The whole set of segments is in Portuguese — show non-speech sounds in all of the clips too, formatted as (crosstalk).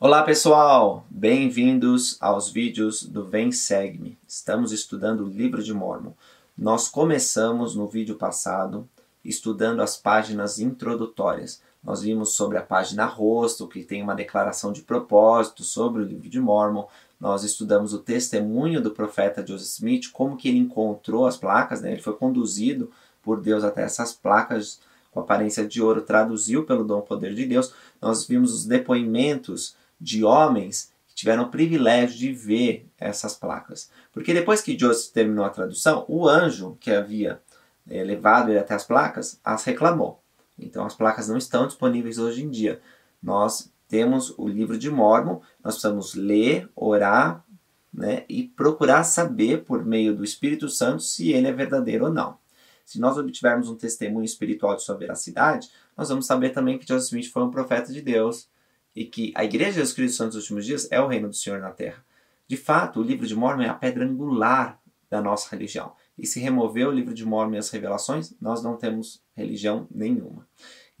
Olá pessoal, bem-vindos aos vídeos do Vem Segue-me. Estamos estudando o livro de Mormon. Nós começamos no vídeo passado estudando as páginas introdutórias. Nós vimos sobre a página rosto, que tem uma declaração de propósito sobre o livro de Mormon. Nós estudamos o testemunho do profeta Joseph Smith, como que ele encontrou as placas, né? ele foi conduzido por Deus até essas placas com aparência de ouro, traduziu pelo dom poder de Deus. Nós vimos os depoimentos de homens que tiveram o privilégio de ver essas placas. Porque depois que Joseph terminou a tradução, o anjo que havia é, levado ele até as placas as reclamou. Então as placas não estão disponíveis hoje em dia. Nós temos o livro de Mormon, nós precisamos ler, orar né, e procurar saber por meio do Espírito Santo se ele é verdadeiro ou não. Se nós obtivermos um testemunho espiritual de sua veracidade, nós vamos saber também que Joseph Smith foi um profeta de Deus e que a Igreja de Jesus Cristo dos Últimos Dias é o reino do Senhor na Terra. De fato, o livro de Mormon é a pedra angular da nossa religião. E se remover o livro de Mormon e as revelações, nós não temos religião nenhuma.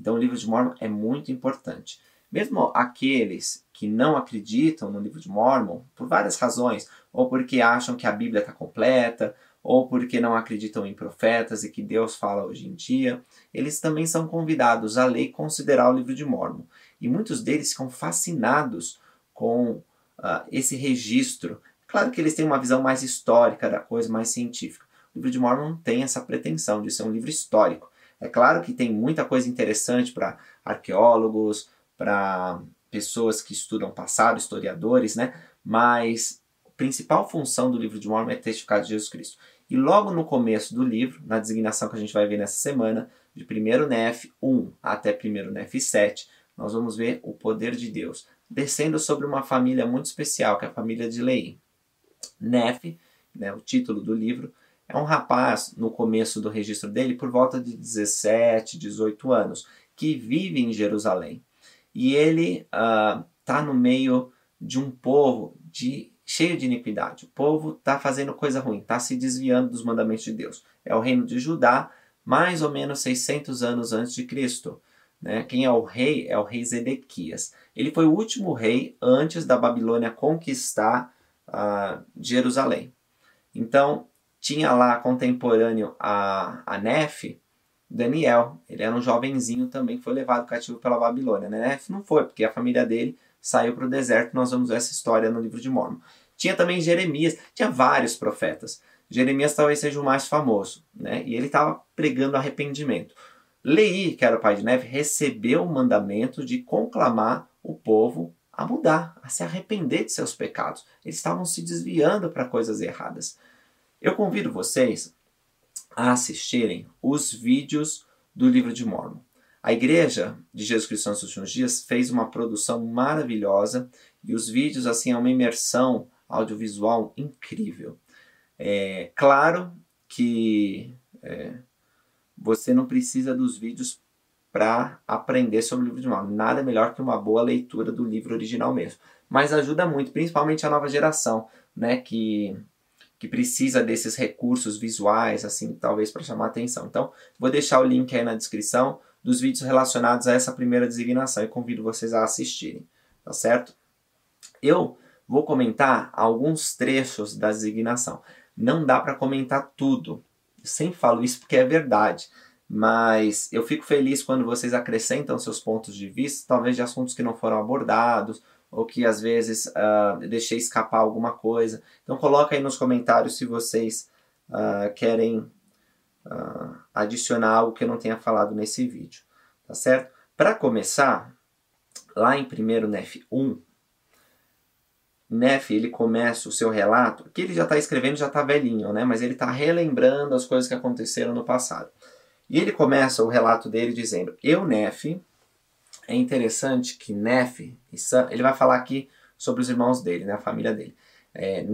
Então, o livro de Mormon é muito importante. Mesmo aqueles que não acreditam no livro de Mormon, por várias razões, ou porque acham que a Bíblia está completa, ou porque não acreditam em profetas e que Deus fala hoje em dia, eles também são convidados a ler e considerar o livro de Mormon. E muitos deles ficam fascinados com uh, esse registro. Claro que eles têm uma visão mais histórica da coisa, mais científica. O livro de Mormon tem essa pretensão de ser um livro histórico. É claro que tem muita coisa interessante para arqueólogos, para pessoas que estudam passado, historiadores, né? Mas a principal função do livro de Mormon é testificar de Jesus Cristo. E logo no começo do livro, na designação que a gente vai ver nessa semana, de 1 Nef 1 até 1 Nef 7, nós vamos ver o poder de Deus descendo sobre uma família muito especial, que é a família de Lei. Nef, né, o título do livro, é um rapaz, no começo do registro dele, por volta de 17, 18 anos, que vive em Jerusalém. E ele está ah, uh, no meio de um povo de, cheio de iniquidade. O povo está fazendo coisa ruim, está se desviando dos mandamentos de Deus. É o reino de Judá, mais ou menos 600 anos antes de Cristo. Né? Quem é o rei? É o rei Zedequias. Ele foi o último rei antes da Babilônia conquistar uh, Jerusalém. Então, tinha lá contemporâneo a, a Nef, Daniel. Ele era um jovenzinho também, foi levado cativo pela Babilônia. Né? Nef não foi, porque a família dele saiu para o deserto. Nós vamos ver essa história no livro de Mormon. Tinha também Jeremias, tinha vários profetas. Jeremias talvez seja o mais famoso, né? E ele estava pregando arrependimento. Lei, que era o pai de Neve, recebeu o mandamento de conclamar o povo a mudar, a se arrepender de seus pecados. Eles estavam se desviando para coisas erradas. Eu convido vocês a assistirem os vídeos do livro de Mormon. A Igreja de Jesus Cristo nos últimos dias fez uma produção maravilhosa e os vídeos assim é uma imersão audiovisual incrível. É claro que é, você não precisa dos vídeos para aprender sobre o livro de Mormon. Nada melhor que uma boa leitura do livro original mesmo. Mas ajuda muito, principalmente a nova geração, né, que que precisa desses recursos visuais, assim, talvez para chamar atenção. Então, vou deixar o link aí na descrição dos vídeos relacionados a essa primeira designação e convido vocês a assistirem, tá certo? Eu vou comentar alguns trechos da designação. Não dá para comentar tudo. Sempre falo isso porque é verdade. Mas eu fico feliz quando vocês acrescentam seus pontos de vista, talvez de assuntos que não foram abordados, ou que às vezes uh, deixei escapar alguma coisa. Então coloca aí nos comentários se vocês uh, querem uh, adicionar algo que eu não tenha falado nesse vídeo, tá certo? Para começar, lá em 1 Nef 1, Nef ele começa o seu relato, que ele já está escrevendo, já está velhinho, né? mas ele está relembrando as coisas que aconteceram no passado. E ele começa o relato dele dizendo: Eu, Nef, é interessante que Nef e Sam, ele vai falar aqui sobre os irmãos dele, né, a família dele. É,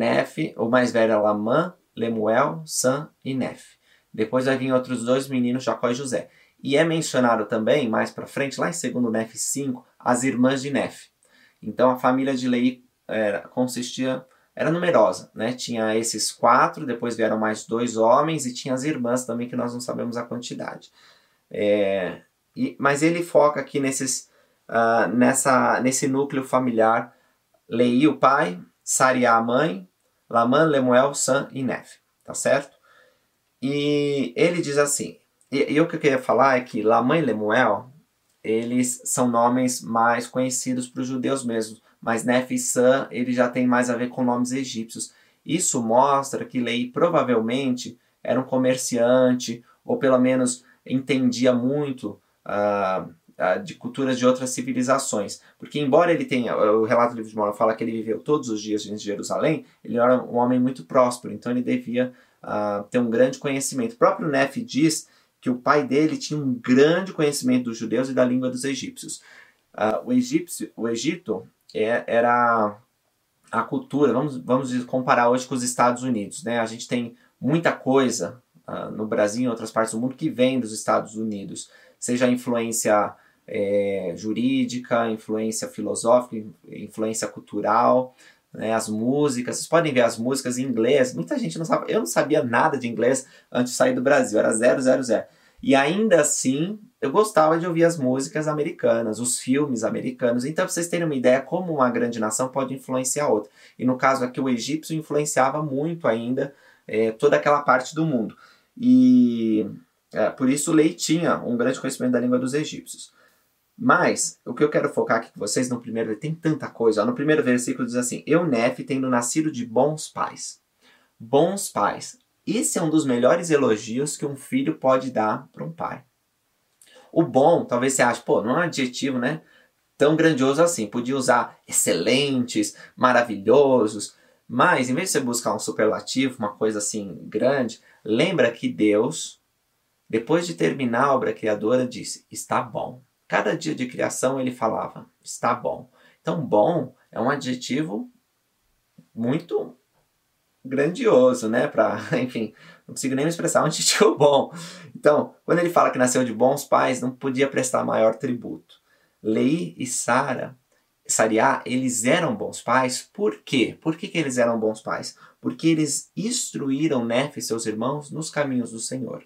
o mais velho é Lamã, Lemuel, Sam e Nef. Depois vai vir outros dois meninos, Jacó e José. E é mencionado também, mais para frente, lá em 2 Nef 5, as irmãs de Nef. Então a família de Lei era, consistia, era numerosa, né? Tinha esses quatro, depois vieram mais dois homens e tinha as irmãs também, que nós não sabemos a quantidade. É, e, mas ele foca aqui nesses uh, nessa, nesse núcleo familiar. Lei o pai, Sariá a mãe, Laman, Lemuel, Sam e Nef. Tá certo? E ele diz assim, e, e o que eu queria falar é que Laman e Lemuel, eles são nomes mais conhecidos para os judeus mesmo, mas Nef e Sam, ele já tem mais a ver com nomes egípcios. Isso mostra que Lei provavelmente era um comerciante, ou pelo menos entendia muito uh, uh, de culturas de outras civilizações. Porque, embora ele tenha, o relato do livro de Mormon fala que ele viveu todos os dias em Jerusalém, ele era um homem muito próspero, então ele devia uh, ter um grande conhecimento. O próprio Nef diz que o pai dele tinha um grande conhecimento dos judeus e da língua dos egípcios. o, egípcio, o Egito é, era a cultura, vamos, vamos comparar hoje com os Estados Unidos, né? A gente tem muita coisa uh, no Brasil e em outras partes do mundo que vem dos Estados Unidos, seja influência é, jurídica, influência filosófica, influência cultural, né, as músicas. Vocês podem ver as músicas em inglês. Muita gente não sabe. Eu não sabia nada de inglês antes de sair do Brasil. Era zero, zero, zero. E ainda assim, eu gostava de ouvir as músicas americanas, os filmes americanos. Então, para vocês terem uma ideia como uma grande nação pode influenciar outra. E no caso aqui, o egípcio influenciava muito ainda é, toda aquela parte do mundo. E é, por isso Lei tinha um grande conhecimento da língua dos egípcios. Mas o que eu quero focar aqui com vocês no primeiro, tem tanta coisa. Ó, no primeiro versículo diz assim: Eu, Nef, tendo nascido de bons pais. Bons pais. Esse é um dos melhores elogios que um filho pode dar para um pai. O bom, talvez você ache, pô, não é um adjetivo, né? Tão grandioso assim. Podia usar excelentes, maravilhosos. Mas, em vez de você buscar um superlativo, uma coisa assim grande, lembra que Deus, depois de terminar a obra criadora, disse: está bom. Cada dia de criação ele falava: está bom. Então, bom é um adjetivo muito grandioso, né? Pra, (laughs) enfim, não consigo nem me expressar um (laughs) adjetivo bom. Então, quando ele fala que nasceu de bons pais, não podia prestar maior tributo. Lei e Sara, Sariá, eles eram bons pais. Por quê? Por que, que eles eram bons pais? Porque eles instruíram Nef e seus irmãos nos caminhos do Senhor.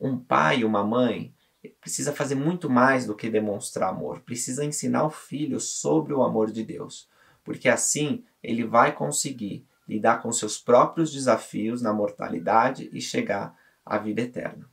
Um pai e uma mãe precisa fazer muito mais do que demonstrar amor. Precisa ensinar o filho sobre o amor de Deus. Porque assim ele vai conseguir lidar com seus próprios desafios na mortalidade e chegar à vida eterna.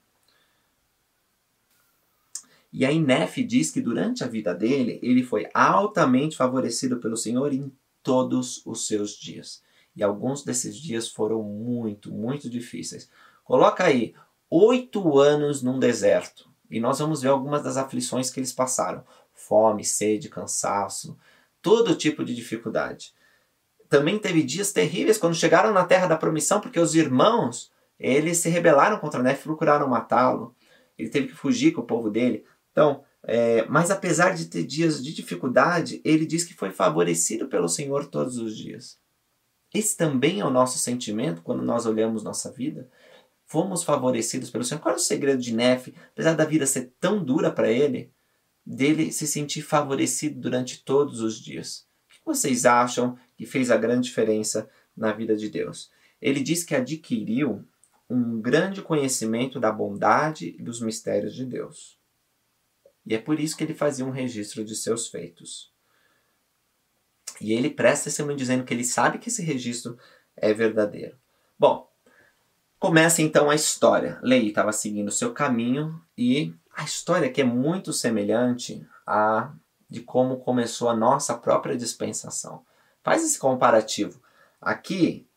E aí Nefe diz que durante a vida dele, ele foi altamente favorecido pelo Senhor em todos os seus dias. E alguns desses dias foram muito, muito difíceis. Coloca aí, oito anos num deserto. E nós vamos ver algumas das aflições que eles passaram. Fome, sede, cansaço, todo tipo de dificuldade também teve dias terríveis quando chegaram na terra da promissão, porque os irmãos, eles se rebelaram contra Nefe e procuraram matá-lo. Ele teve que fugir com o povo dele. Então, é, mas apesar de ter dias de dificuldade, ele diz que foi favorecido pelo Senhor todos os dias. Esse também é o nosso sentimento quando nós olhamos nossa vida. Fomos favorecidos pelo Senhor. Qual é o segredo de Nefe? Apesar da vida ser tão dura para ele, dele se sentir favorecido durante todos os dias. O que vocês acham que fez a grande diferença na vida de Deus. Ele diz que adquiriu um grande conhecimento da bondade e dos mistérios de Deus. E é por isso que ele fazia um registro de seus feitos. E ele presta testemunho dizendo que ele sabe que esse registro é verdadeiro. Bom, começa então a história. Lei estava seguindo o seu caminho e a história aqui é muito semelhante à de como começou a nossa própria dispensação. Faz esse comparativo. Aqui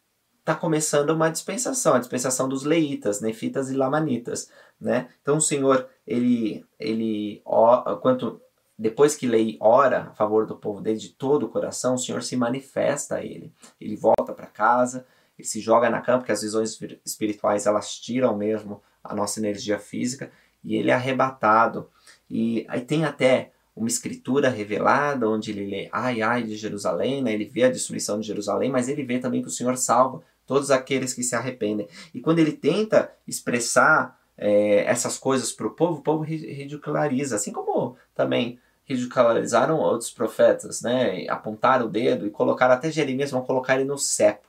está começando uma dispensação, a dispensação dos leitas, nefitas e lamanitas, né? Então o Senhor, ele, ele, ó, quanto depois que Lei ora a favor do povo dele de todo o coração, o Senhor se manifesta a ele. Ele volta para casa, ele se joga na cama, porque as visões espirituais elas tiram mesmo a nossa energia física, e ele é arrebatado. E aí tem até uma escritura revelada onde ele lê ai ai de Jerusalém, né? ele vê a destruição de Jerusalém, mas ele vê também que o Senhor salva todos aqueles que se arrependem. E quando ele tenta expressar é, essas coisas para o povo, o povo ridiculariza, assim como também ridicularizaram outros profetas, né? apontaram o dedo e colocaram até Jeremias, vão colocar ele no cepo.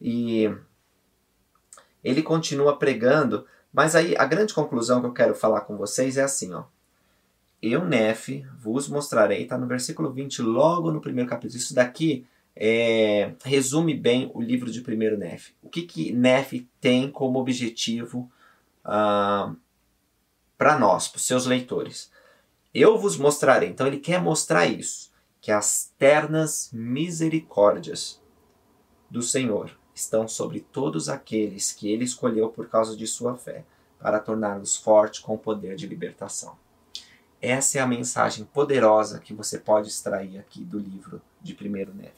E ele continua pregando, mas aí a grande conclusão que eu quero falar com vocês é assim, ó Eu, Nef, vos mostrarei, está no versículo 20, logo no primeiro capítulo. Isso daqui é, resume bem o livro de primeiro Nef. O que, que Nef tem como objetivo ah, para nós, para os seus leitores? Eu vos mostrarei. Então ele quer mostrar isso, que as ternas misericórdias do Senhor estão sobre todos aqueles que ele escolheu por causa de sua fé, para torná-los fortes com o poder de libertação. Essa é a mensagem poderosa que você pode extrair aqui do livro de 1 Nef.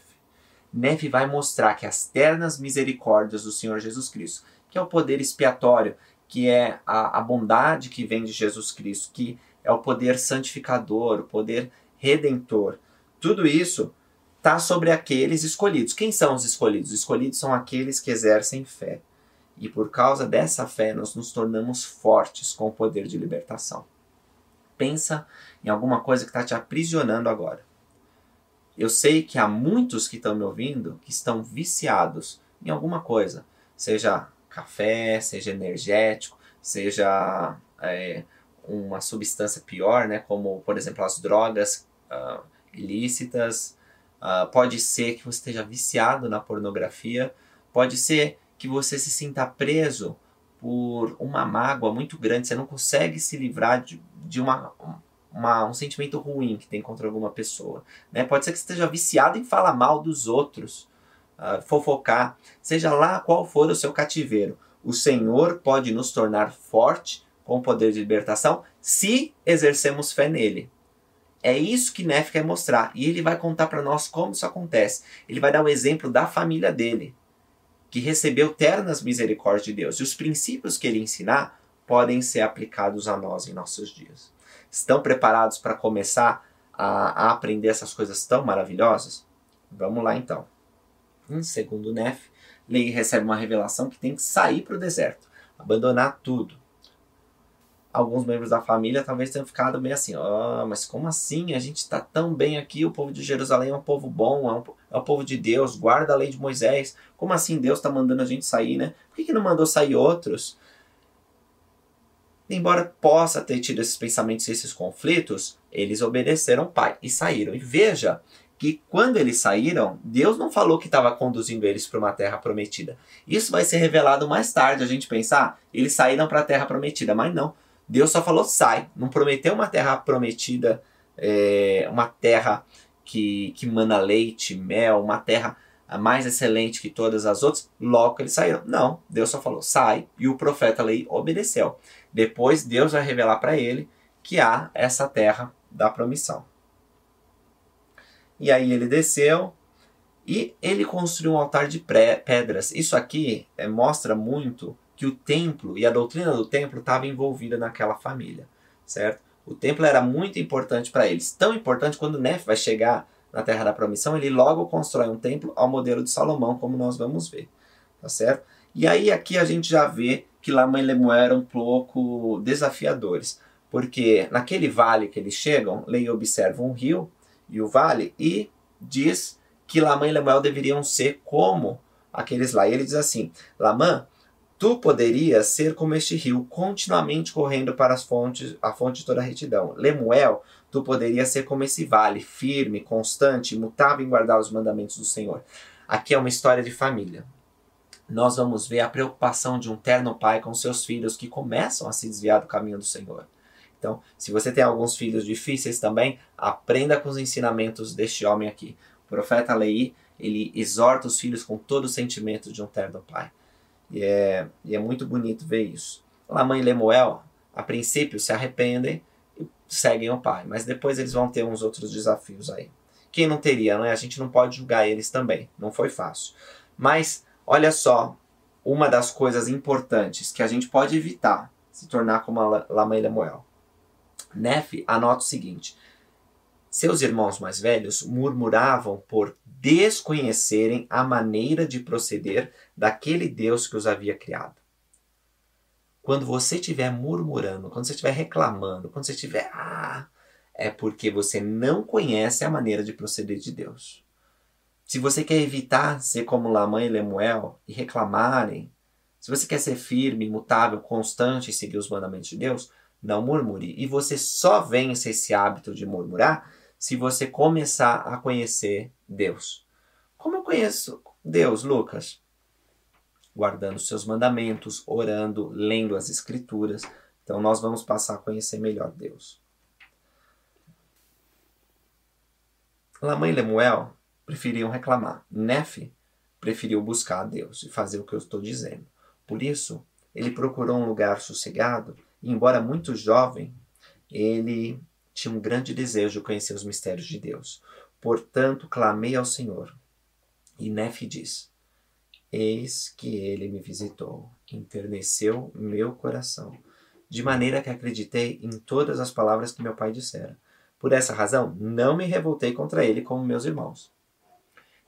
Nef vai mostrar que as ternas misericórdias do Senhor Jesus Cristo, que é o poder expiatório, que é a, a bondade que vem de Jesus Cristo, que é o poder santificador, o poder redentor, tudo isso está sobre aqueles escolhidos. Quem são os escolhidos? Os escolhidos são aqueles que exercem fé. E por causa dessa fé, nós nos tornamos fortes com o poder de libertação. Pensa em alguma coisa que está te aprisionando agora. Eu sei que há muitos que estão me ouvindo que estão viciados em alguma coisa, seja café, seja energético, seja é, uma substância pior, né, como por exemplo as drogas uh, ilícitas, Uh, pode ser que você esteja viciado na pornografia, pode ser que você se sinta preso por uma mágoa muito grande, você não consegue se livrar de, de uma, uma, um sentimento ruim que tem contra alguma pessoa. Né? Pode ser que você esteja viciado em falar mal dos outros, uh, fofocar, seja lá qual for o seu cativeiro. O Senhor pode nos tornar forte com o poder de libertação se exercemos fé nele. É isso que Neff quer mostrar. E ele vai contar para nós como isso acontece. Ele vai dar o exemplo da família dele, que recebeu ternas misericórdias de Deus. E os princípios que ele ensinar podem ser aplicados a nós em nossos dias. Estão preparados para começar a, a, aprender essas coisas tão maravilhosas? Vamos lá então. Em segundo Neff, Lei recebe uma revelação que tem que sair para o deserto, abandonar tudo alguns membros da família talvez tenham ficado meio assim, oh, mas como assim? A gente está tão bem aqui, o povo de Jerusalém é um povo bom, é, um, é o povo de Deus, guarda a lei de Moisés. Como assim Deus está mandando a gente sair, né? Por que, que não mandou sair outros? Embora possa ter tido esses pensamentos e esses conflitos, eles obedeceram o Pai e saíram. E veja que quando eles saíram, Deus não falou que estava conduzindo eles para uma terra prometida. Isso vai ser revelado mais tarde, a gente pensar, ah, eles saíram para a terra prometida, mas não. Deus só falou sai, não prometeu uma terra prometida, é, uma terra que, que mana leite, mel, uma terra mais excelente que todas as outras, logo eles saíram. Não, Deus só falou sai e o profeta Lei obedeceu. Depois Deus vai revelar para ele que há essa terra da promissão. E aí ele desceu e ele construiu um altar de pedras. Isso aqui é, mostra muito que o templo e a doutrina do templo estava envolvida naquela família, certo? O templo era muito importante para eles, tão importante quando Nef vai chegar na Terra da Promissão, ele logo constrói um templo ao modelo de Salomão, como nós vamos ver, tá certo? E aí aqui a gente já vê que Lama e Lemuel eram um pouco desafiadores, porque naquele vale que eles chegam, Leia observa um rio e o vale e diz que Lamã e Lemuel deveriam ser como aqueles lá. E ele diz assim: Lamã Tu poderias ser como este rio, continuamente correndo para as fontes, a fonte de toda a retidão. Lemuel, tu poderias ser como esse vale, firme, constante, imutável em guardar os mandamentos do Senhor. Aqui é uma história de família. Nós vamos ver a preocupação de um terno pai com seus filhos que começam a se desviar do caminho do Senhor. Então, se você tem alguns filhos difíceis também, aprenda com os ensinamentos deste homem aqui. O profeta Lei, ele exorta os filhos com todo o sentimento de um terno pai. E é, e é muito bonito ver isso. Lamã e Lemuel, a princípio, se arrependem e seguem o pai, mas depois eles vão ter uns outros desafios aí. Quem não teria, né? A gente não pode julgar eles também, não foi fácil. Mas, olha só, uma das coisas importantes que a gente pode evitar se tornar como Lamã e Lemuel. Nefe anota o seguinte: seus irmãos mais velhos murmuravam por desconhecerem a maneira de proceder daquele Deus que os havia criado. Quando você estiver murmurando, quando você estiver reclamando, quando você estiver ah, é porque você não conhece a maneira de proceder de Deus. Se você quer evitar ser como Lamã e Lemuel e reclamarem, se você quer ser firme, imutável, constante e seguir os mandamentos de Deus, não murmure. E você só vence esse hábito de murmurar se você começar a conhecer Deus. Como eu conheço Deus, Lucas? Guardando seus mandamentos, orando, lendo as Escrituras. Então nós vamos passar a conhecer melhor Deus. Lamã e Lemuel preferiam reclamar. Nefe preferiu buscar a Deus e fazer o que eu estou dizendo. Por isso, ele procurou um lugar sossegado e, embora muito jovem, ele tinha um grande desejo de conhecer os mistérios de Deus. Portanto, clamei ao Senhor. E Nefe diz: Eis que ele me visitou, enterneceu meu coração, de maneira que acreditei em todas as palavras que meu pai dissera. Por essa razão, não me revoltei contra ele como meus irmãos.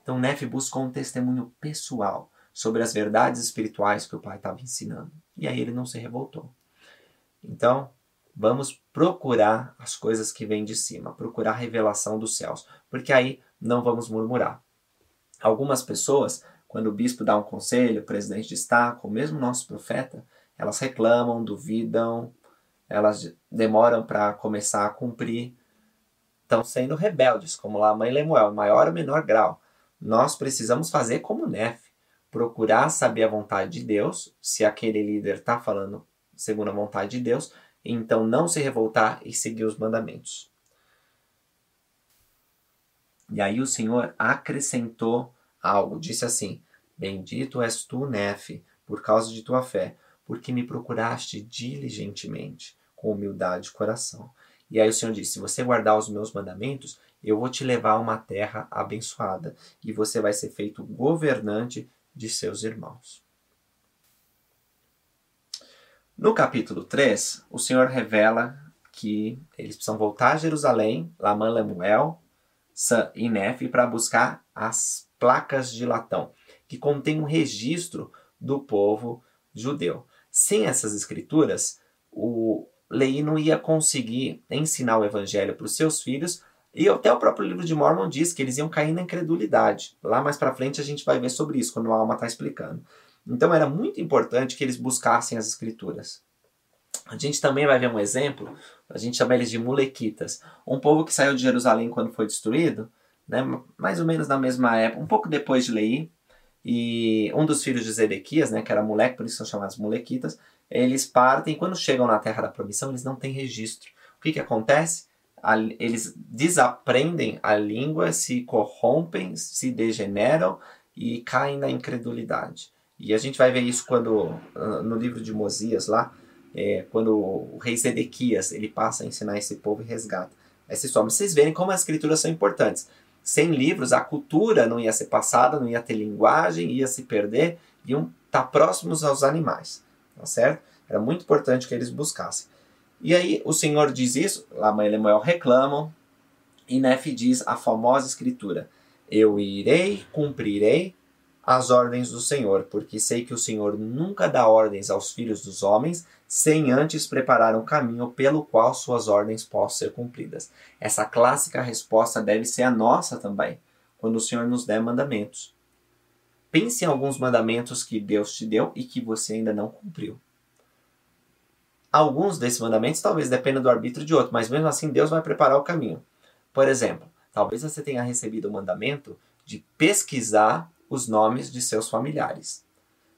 Então, Nefe buscou um testemunho pessoal sobre as verdades espirituais que o pai estava ensinando. E aí ele não se revoltou. Então, vamos procurar as coisas que vêm de cima, procurar a revelação dos céus, porque aí não vamos murmurar. Algumas pessoas, quando o bispo dá um conselho, o presidente destaca, ou mesmo nosso profeta, elas reclamam, duvidam, elas demoram para começar a cumprir, estão sendo rebeldes, como lá a mãe Lemuel, maior ou menor grau. Nós precisamos fazer como Nefe, procurar saber a vontade de Deus, se aquele líder está falando segundo a vontade de Deus, então não se revoltar e seguir os mandamentos. E aí o Senhor acrescentou algo, disse assim: Bendito és tu, Nefe, por causa de tua fé, porque me procuraste diligentemente, com humildade de coração. E aí o Senhor disse: Se você guardar os meus mandamentos, eu vou te levar a uma terra abençoada, e você vai ser feito governante de seus irmãos. No capítulo 3, o Senhor revela que eles precisam voltar a Jerusalém, Laman Lemuel, San e Nefe, para buscar as placas de latão, que contêm um registro do povo judeu. Sem essas escrituras, o Lei não ia conseguir ensinar o evangelho para os seus filhos, e até o próprio livro de Mormon diz que eles iam cair na incredulidade. Lá mais para frente a gente vai ver sobre isso, quando o Alma está explicando. Então era muito importante que eles buscassem as escrituras. A gente também vai ver um exemplo, a gente chama eles de mulequitas. Um povo que saiu de Jerusalém quando foi destruído, né, mais ou menos na mesma época, um pouco depois de Lei, e um dos filhos de Zedequias, né, que era moleque, por isso são chamados mulequitas, eles partem, quando chegam na terra da promissão, eles não têm registro. O que, que acontece? eles desaprendem a língua, se corrompem, se degeneram e caem na incredulidade. E a gente vai ver isso quando ah, no livro de Mosias lá, é, quando o rei Zedequias ele passa a ensinar esse povo e resgata essa história. Vocês verem como as escrituras são importantes. Sem livros, a cultura não ia ser passada, não ia ter linguagem, ia se perder, iam estar próximos aos animais. Tá certo? Era muito importante que eles buscassem. E aí o Senhor diz isso, Lama e Lemuel reclamam, e Nefe diz a famosa escritura: Eu irei, cumprirei as ordens do Senhor, porque sei que o Senhor nunca dá ordens aos filhos dos homens sem antes preparar um caminho pelo qual suas ordens possam ser cumpridas. Essa clássica resposta deve ser a nossa também, quando o Senhor nos der mandamentos. Pense em alguns mandamentos que Deus te deu e que você ainda não cumpriu. Alguns desses mandamentos talvez dependam do arbítrio de outro, mas mesmo assim Deus vai preparar o caminho. Por exemplo, talvez você tenha recebido o mandamento de pesquisar os nomes de seus familiares.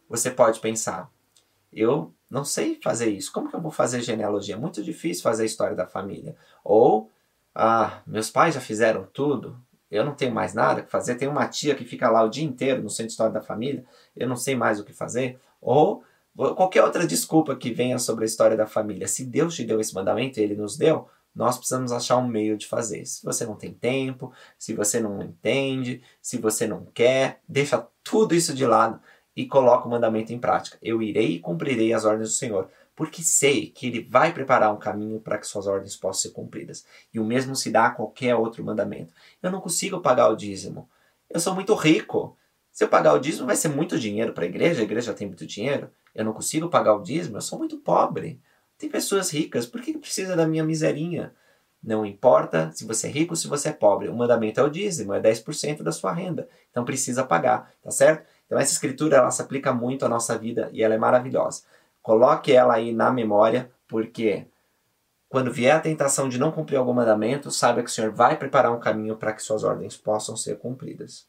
Você pode pensar, eu não sei fazer isso, como que eu vou fazer genealogia? É muito difícil fazer a história da família. Ou, ah, meus pais já fizeram tudo, eu não tenho mais nada que fazer, tem uma tia que fica lá o dia inteiro no centro de história da família, eu não sei mais o que fazer. Ou Qualquer outra desculpa que venha sobre a história da família, se Deus te deu esse mandamento ele nos deu, nós precisamos achar um meio de fazer. Se você não tem tempo, se você não entende, se você não quer, deixa tudo isso de lado e coloca o mandamento em prática. Eu irei e cumprirei as ordens do Senhor, porque sei que ele vai preparar um caminho para que suas ordens possam ser cumpridas. E o mesmo se dá a qualquer outro mandamento. Eu não consigo pagar o dízimo. Eu sou muito rico. Se eu pagar o dízimo, vai ser muito dinheiro para a igreja, a igreja tem muito dinheiro eu não consigo pagar o dízimo, eu sou muito pobre. Tem pessoas ricas, por que precisa da minha miserinha? Não importa se você é rico ou se você é pobre. O mandamento é o dízimo, é 10% da sua renda. Então precisa pagar, tá certo? Então essa escritura ela se aplica muito à nossa vida e ela é maravilhosa. Coloque ela aí na memória, porque quando vier a tentação de não cumprir algum mandamento, saiba que o Senhor vai preparar um caminho para que suas ordens possam ser cumpridas.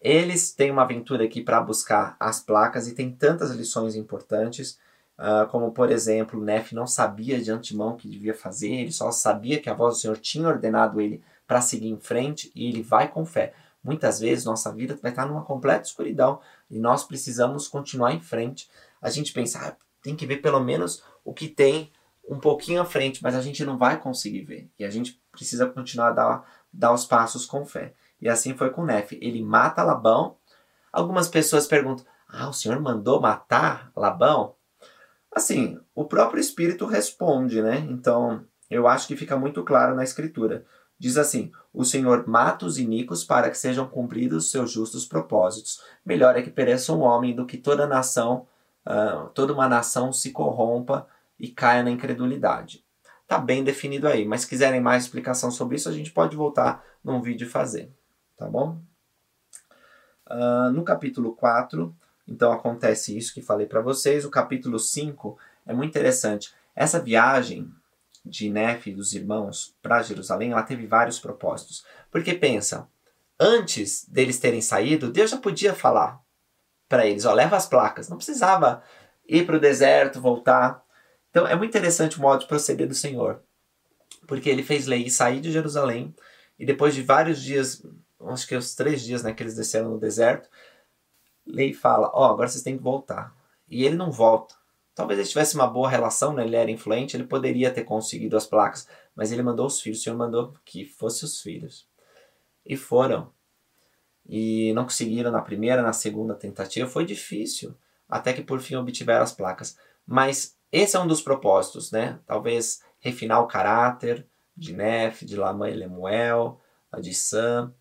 Eles têm uma aventura aqui para buscar as placas e tem tantas lições importantes, uh, como por exemplo, Nef não sabia de antemão o que devia fazer, ele só sabia que a voz do Senhor tinha ordenado ele para seguir em frente e ele vai com fé. Muitas vezes nossa vida vai estar numa completa escuridão e nós precisamos continuar em frente. A gente pensa, ah, tem que ver pelo menos o que tem um pouquinho à frente, mas a gente não vai conseguir ver. E a gente precisa continuar a dar, dar os passos com fé. E assim foi com Nefe. Ele mata Labão. Algumas pessoas perguntam: Ah, o senhor mandou matar Labão? Assim, o próprio Espírito responde, né? Então, eu acho que fica muito claro na Escritura. Diz assim: O Senhor mata os iníquos para que sejam cumpridos seus justos propósitos. Melhor é que pereça um homem do que toda nação, uh, toda uma nação se corrompa e caia na incredulidade. Tá bem definido aí, mas se quiserem mais explicação sobre isso, a gente pode voltar num vídeo e fazer tá bom? Uh, no capítulo 4, então acontece isso que falei para vocês. O capítulo 5 é muito interessante. Essa viagem de Nefe e dos irmãos para Jerusalém, ela teve vários propósitos. Porque pensa, antes deles terem saído, Deus já podia falar para eles, ó, leva as placas. Não precisava ir para o deserto, voltar. Então é muito interessante o modo de proceder do Senhor. Porque ele fez Lei sair de Jerusalém e depois de vários dias acho que os três dias né, que eles desceram no deserto, Lei fala, ó, oh, agora vocês têm que voltar. E ele não volta. Talvez ele tivesse uma boa relação, né? ele era influente, ele poderia ter conseguido as placas, mas ele mandou os filhos, o Senhor mandou que fossem os filhos. E foram. E não conseguiram na primeira, na segunda tentativa, foi difícil, até que por fim obtiveram as placas. Mas esse é um dos propósitos, né? Talvez refinar o caráter de Nef, de Lamã e Lemuel, de Sam,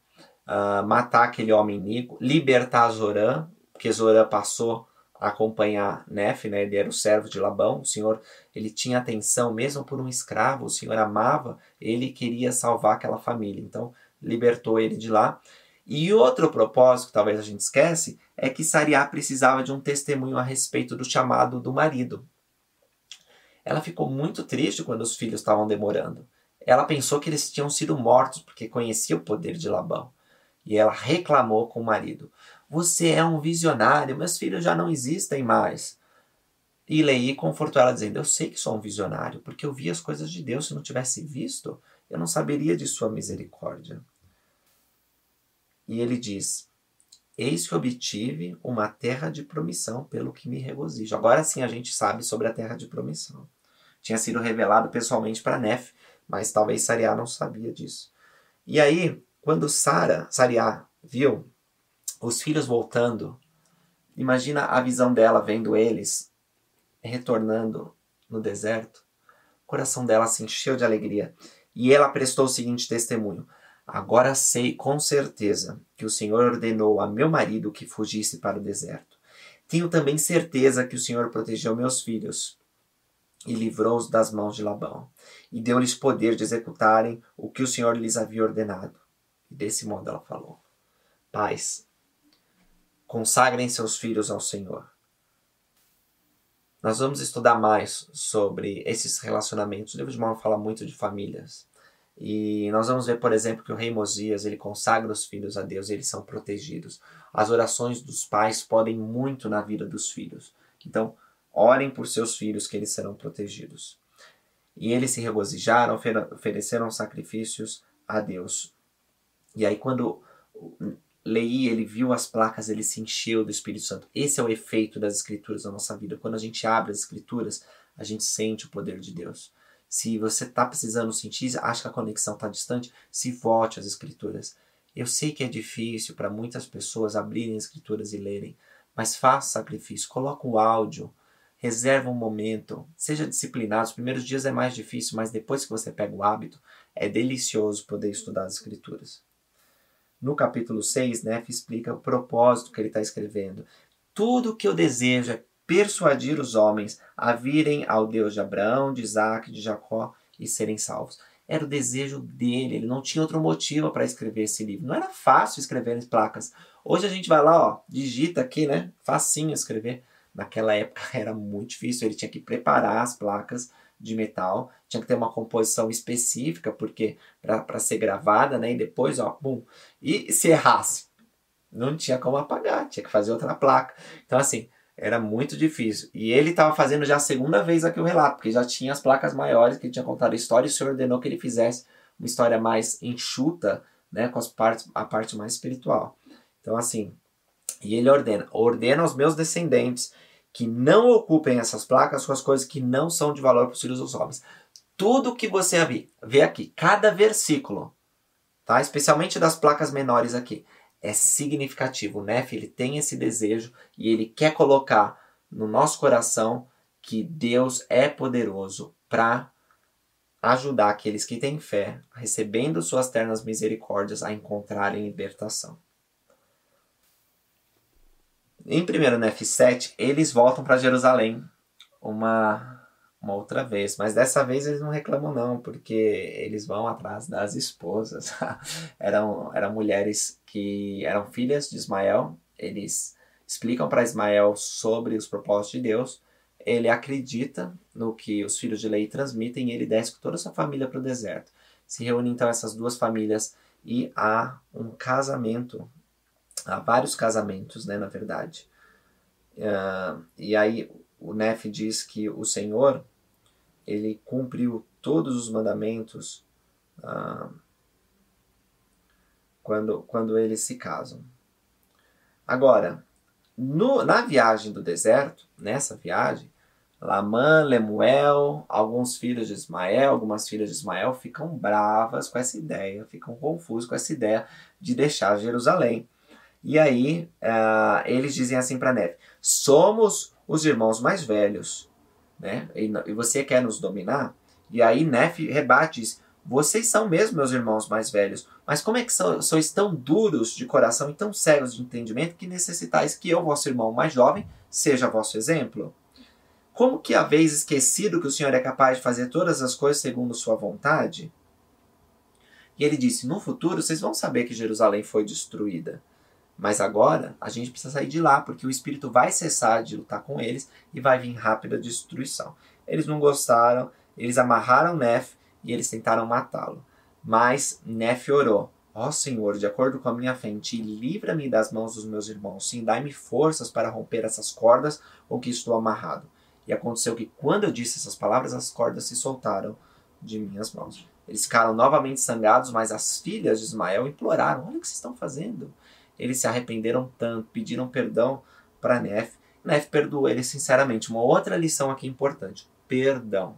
uh, matar aquele homem Nico, libertar Zorã, porque Zorã passou a acompanhar Nef, né? ele era o servo de Labão, o Senhor ele tinha atenção mesmo por um escravo, o Senhor amava, ele queria salvar aquela família, então libertou ele de lá. E outro propósito que talvez a gente esquece é que Sariá precisava de um testemunho a respeito do chamado do marido. Ela ficou muito triste quando os filhos estavam demorando. Ela pensou que eles tinham sido mortos porque conhecia o poder de Labão. E ela reclamou com o marido: Você é um visionário, meus filhos já não existem mais. E Lei confortou ela, dizendo: Eu sei que sou um visionário, porque eu vi as coisas de Deus. Se não tivesse visto, eu não saberia de sua misericórdia. E ele diz: Eis que obtive uma terra de promissão, pelo que me regozijo. Agora sim a gente sabe sobre a terra de promissão. Tinha sido revelado pessoalmente para Nef, mas talvez Sariá não sabia disso. E aí, quando Sara, Sariá, viu os filhos voltando, imagina a visão dela vendo eles retornando no deserto. O coração dela se encheu de alegria e ela prestou o seguinte testemunho: Agora sei com certeza que o Senhor ordenou a meu marido que fugisse para o deserto. Tenho também certeza que o Senhor protegeu meus filhos e livrou-os das mãos de Labão, e deu-lhes poder de executarem o que o Senhor lhes havia ordenado. E desse modo ela falou: Pais, consagrem seus filhos ao Senhor. Nós vamos estudar mais sobre esses relacionamentos. O livro de Mormon fala muito de famílias. E nós vamos ver, por exemplo, que o rei Mosias, ele consagra os filhos a Deus eles são protegidos. As orações dos pais podem muito na vida dos filhos. Então, orem por seus filhos que eles serão protegidos. E eles se regozijaram, ofereceram sacrifícios a Deus. E aí quando Lei ele viu as placas, ele se encheu do Espírito Santo. Esse é o efeito das escrituras na nossa vida. Quando a gente abre as escrituras, a gente sente o poder de Deus. Se você está precisando sentir, acha que a conexão está distante, se volte às escrituras. Eu sei que é difícil para muitas pessoas abrirem as escrituras e lerem, mas faça sacrifício, coloque o áudio, reserva um momento, seja disciplinado. Os primeiros dias é mais difícil, mas depois que você pega o hábito, é delicioso poder estudar as escrituras. No capítulo 6, Nefe explica o propósito que ele está escrevendo. Tudo que eu desejo é persuadir os homens a virem ao Deus de Abraão, de Isaac, de Jacó e serem salvos. Era o desejo dele, ele não tinha outro motivo para escrever esse livro. Não era fácil escrever as placas. Hoje a gente vai lá, ó, digita aqui, né? Facinho escrever. Naquela época (laughs) era muito difícil, ele tinha que preparar as placas de metal, tinha que ter uma composição específica, porque para ser gravada, né? E depois, ó, bum. E se errasse, não tinha como apagar, tinha que fazer outra placa. Então, assim, era muito difícil. E ele estava fazendo já a segunda vez aqui o relato, porque já tinha as placas maiores que ele tinha contado a história e o senhor ordenou que ele fizesse uma história mais enxuta, né, com as partes, a parte mais espiritual. Então, assim, e ele ordena: ordena aos meus descendentes que não ocupem essas placas com as coisas que não são de valor para os filhos dos homens. Tudo que você vê aqui, cada versículo, tá? especialmente das placas menores aqui, é significativo. O Nef ele tem esse desejo e ele quer colocar no nosso coração que Deus é poderoso para ajudar aqueles que têm fé, recebendo suas ternas misericórdias, a encontrarem libertação. Em 1 Nef 7, eles voltam para Jerusalém uma, uma outra vez, mas dessa vez eles não reclamam não, porque eles vão atrás das esposas. (laughs) eram, eram mulheres que eram filhas de Ismael, eles explicam para Ismael sobre os propósitos de Deus, ele acredita no que os filhos de Lei transmitem e ele desce com toda a sua família para o deserto. Se reúnem então essas duas famílias e há um casamento há vários casamentos, né, na verdade. Uh, e aí o Nef diz que o Senhor ele cumpriu todos os mandamentos uh, quando, quando eles se casam. Agora, no, na viagem do deserto, nessa viagem, Lamã, Lemuel, alguns filhos de Ismael, algumas filhas de Ismael ficam bravas com essa ideia, ficam confusos com essa ideia de deixar Jerusalém. E aí uh, eles dizem assim para Neve: somos os irmãos mais velhos, né? E, e, você quer nos dominar? E aí Nef rebate diz, vocês são mesmo meus irmãos mais velhos, mas como é que são, sois tão duros de coração e tão cegos de entendimento que necessitais que eu, vosso irmão mais jovem, seja vosso exemplo? Como que haveis esquecido que o Senhor é capaz de fazer todas as coisas segundo sua vontade? E ele disse: No futuro vocês vão saber que Jerusalém foi destruída. Mas agora a gente precisa sair de lá, porque o espírito vai cessar de lutar com eles e vai vir rápida destruição. Eles não gostaram, eles amarraram Nef e eles tentaram matá-lo. Mas Nef orou: Ó Senhor, de acordo com a minha fé em ti, livra-me das mãos dos meus irmãos. Sim, dai-me forças para romper essas cordas com que estou amarrado. E aconteceu que, quando eu disse essas palavras, as cordas se soltaram de minhas mãos. Eles ficaram novamente sangrados, mas as filhas de Ismael imploraram: Olha o que vocês estão fazendo. Eles se arrependeram tanto, pediram perdão para Nef. Nef perdoou ele sinceramente. Uma outra lição aqui importante: perdão.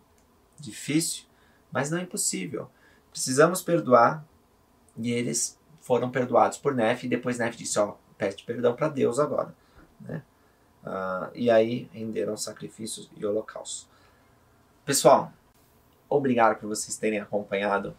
Difícil, mas não é impossível. Precisamos perdoar e eles foram perdoados por Nef e depois Nef disse: ó, pede perdão para Deus agora, né? Uh, e aí renderam sacrifícios e holocaustos. Pessoal, obrigado por vocês terem acompanhado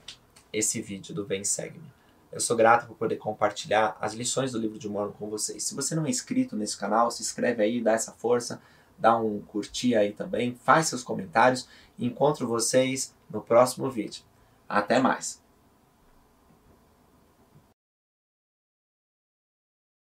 esse vídeo do Vem Segue-me. Eu sou grato por poder compartilhar as lições do livro de Mormon com vocês. Se você não é inscrito nesse canal, se inscreve aí, dá essa força, dá um curtir aí também, faz seus comentários encontro vocês no próximo vídeo. Até mais!